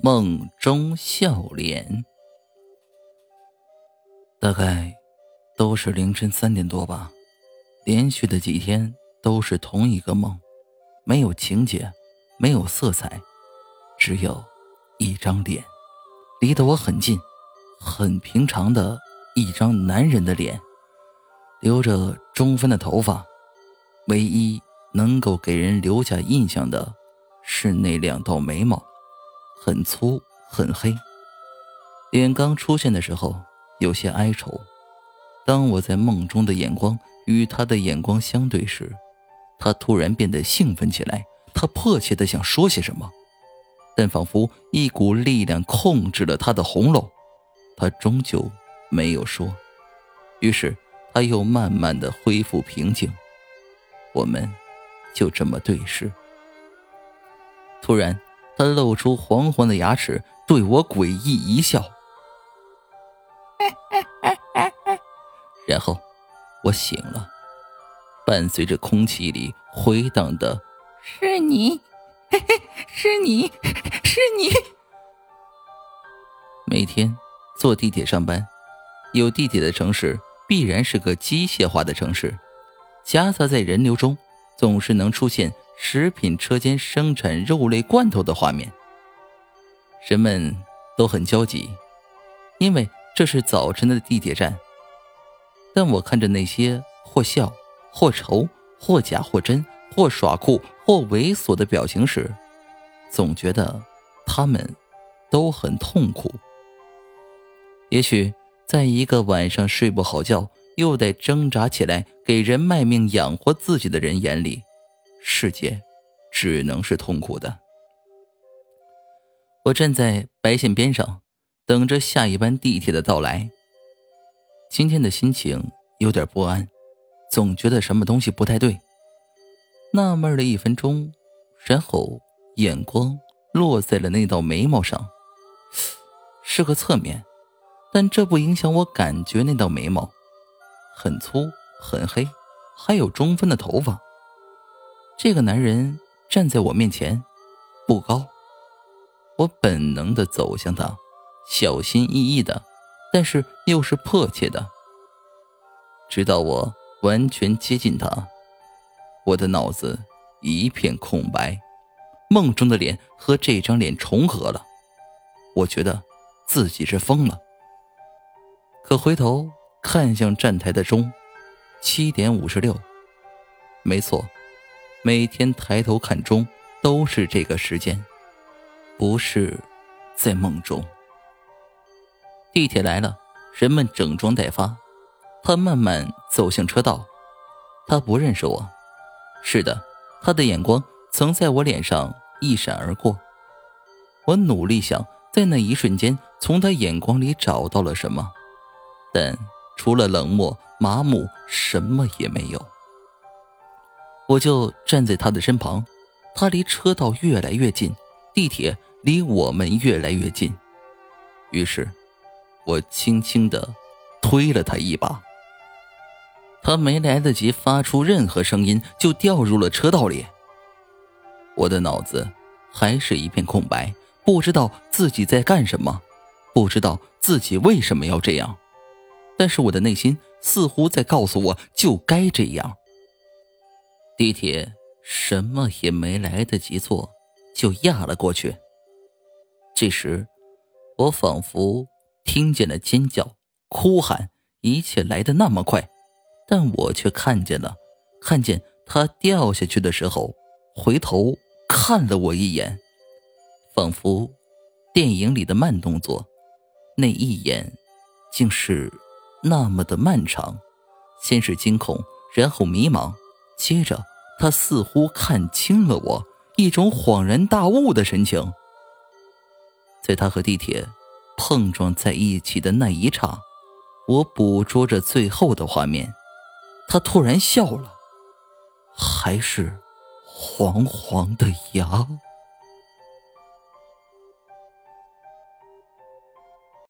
梦中笑脸。大概都是凌晨三点多吧，连续的几天都是同一个梦，没有情节，没有色彩，只有一张脸，离得我很近，很平常的一张男人的脸，留着中分的头发，唯一能够给人留下印象的是那两道眉毛。很粗很黑，脸刚出现的时候有些哀愁。当我在梦中的眼光与他的眼光相对时，他突然变得兴奋起来。他迫切的想说些什么，但仿佛一股力量控制了他的喉咙，他终究没有说。于是他又慢慢的恢复平静，我们就这么对视。突然。他露出黄黄的牙齿，对我诡异一笑，然后我醒了，伴随着空气里回荡的“ 是你，是你，是你”。每天坐地铁上班，有地铁的城市必然是个机械化的城市，夹杂在人流中，总是能出现。食品车间生产肉类罐头的画面，人们都很焦急，因为这是早晨的地铁站。但我看着那些或笑、或愁、或假、或真、或耍酷、或猥琐的表情时，总觉得他们都很痛苦。也许，在一个晚上睡不好觉，又得挣扎起来给人卖命养活自己的人眼里。世界只能是痛苦的。我站在白线边上，等着下一班地铁的到来。今天的心情有点不安，总觉得什么东西不太对。纳闷了一分钟，然后眼光落在了那道眉毛上，是个侧面，但这不影响我感觉那道眉毛很粗很黑，还有中分的头发。这个男人站在我面前，不高。我本能的走向他，小心翼翼的，但是又是迫切的。直到我完全接近他，我的脑子一片空白，梦中的脸和这张脸重合了。我觉得自己是疯了。可回头看向站台的钟，七点五十六，没错。每天抬头看钟都是这个时间，不是在梦中。地铁来了，人们整装待发。他慢慢走向车道，他不认识我。是的，他的眼光曾在我脸上一闪而过。我努力想在那一瞬间从他眼光里找到了什么，但除了冷漠、麻木，什么也没有。我就站在他的身旁，他离车道越来越近，地铁离我们越来越近。于是，我轻轻的推了他一把。他没来得及发出任何声音，就掉入了车道里。我的脑子还是一片空白，不知道自己在干什么，不知道自己为什么要这样，但是我的内心似乎在告诉我，就该这样。地铁什么也没来得及做，就压了过去。这时，我仿佛听见了尖叫、哭喊，一切来得那么快，但我却看见了，看见他掉下去的时候，回头看了我一眼，仿佛电影里的慢动作，那一眼，竟是那么的漫长。先是惊恐，然后迷茫，接着。他似乎看清了我，一种恍然大悟的神情。在他和地铁碰撞在一起的那一刹，我捕捉着最后的画面。他突然笑了，还是黄黄的牙。